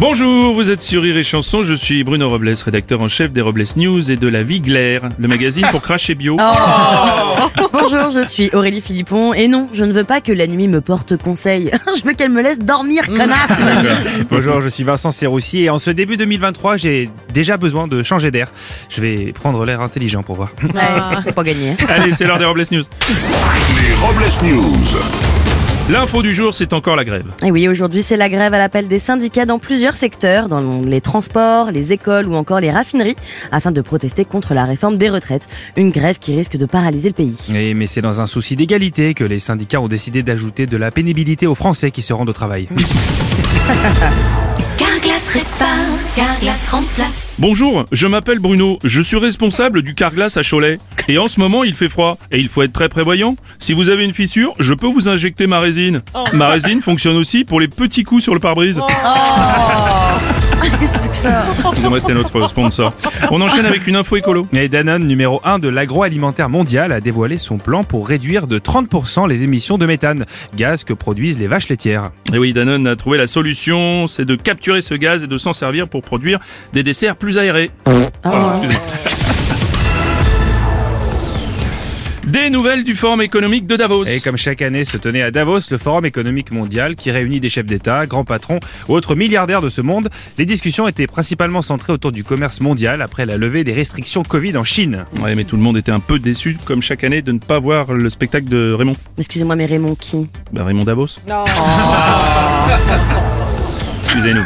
Bonjour, vous êtes sur Rire et Chanson, je suis Bruno Robles, rédacteur en chef des Robles News et de La Vie Glaire, le magazine pour cracher bio. Bonjour, je suis Aurélie Philippon et non, je ne veux pas que la nuit me porte conseil. je veux qu'elle me laisse dormir, connasse. Bonjour, je suis Vincent Serroussi et en ce début 2023, j'ai déjà besoin de changer d'air. Je vais prendre l'air intelligent pour voir. Ouais, c'est pas gagné. Allez, c'est l'heure des Robles News. Les Robles News. L'info du jour, c'est encore la grève. Et oui, aujourd'hui, c'est la grève à l'appel des syndicats dans plusieurs secteurs, dans les transports, les écoles ou encore les raffineries, afin de protester contre la réforme des retraites. Une grève qui risque de paralyser le pays. Et mais c'est dans un souci d'égalité que les syndicats ont décidé d'ajouter de la pénibilité aux Français qui se rendent au travail. Carglass répare, Carglass remplace. Bonjour, je m'appelle Bruno, je suis responsable du Carglass à Cholet. Et en ce moment, il fait froid. Et il faut être très prévoyant. Si vous avez une fissure, je peux vous injecter ma résine. Ma résine fonctionne aussi pour les petits coups sur le pare-brise. Excusez-moi, c'était notre sponsor. On enchaîne avec une info écolo. Et Danone, numéro 1 de l'agroalimentaire mondial, a dévoilé son plan pour réduire de 30% les émissions de méthane, gaz que produisent les vaches laitières. Et oui, Danone a trouvé la solution, c'est de capturer ce gaz et de s'en servir pour produire des desserts plus aérés. Pardon, excusez-moi. Des nouvelles du Forum économique de Davos. Et comme chaque année se tenait à Davos le Forum économique mondial qui réunit des chefs d'État, grands patrons ou autres milliardaires de ce monde, les discussions étaient principalement centrées autour du commerce mondial après la levée des restrictions Covid en Chine. Ouais, mais tout le monde était un peu déçu, comme chaque année, de ne pas voir le spectacle de Raymond. Excusez-moi, mais Raymond qui? Bah, Raymond Davos. Non. Excusez-nous.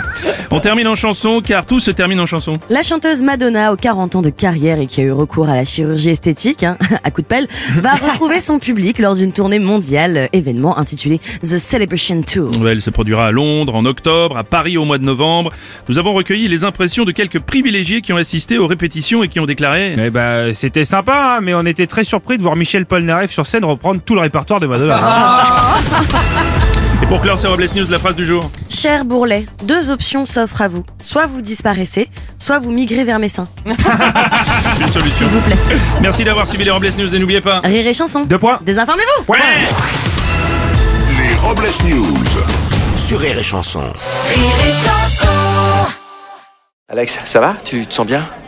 On termine en chanson, car tout se termine en chanson. La chanteuse Madonna, aux 40 ans de carrière et qui a eu recours à la chirurgie esthétique, hein, à coup de pelle, va retrouver son public lors d'une tournée mondiale, euh, événement intitulé The Celebration Tour. Elle se produira à Londres en octobre, à Paris au mois de novembre. Nous avons recueilli les impressions de quelques privilégiés qui ont assisté aux répétitions et qui ont déclaré Eh ben, c'était sympa, hein, mais on était très surpris de voir Michel Polnareff sur scène reprendre tout le répertoire de Madonna. Et pour clore ces Robles News, la phrase du jour. Cher Bourlet, deux options s'offrent à vous. Soit vous disparaissez, soit vous migrez vers mes seins. Une solution. S'il vous plaît. Merci d'avoir suivi les Robles News et n'oubliez pas. Rire et chanson. Deux points. Désinformez-vous Ouais Les Robles News. sur Rire et Chanson. Rire et chanson. Alex, ça va? Tu te sens bien?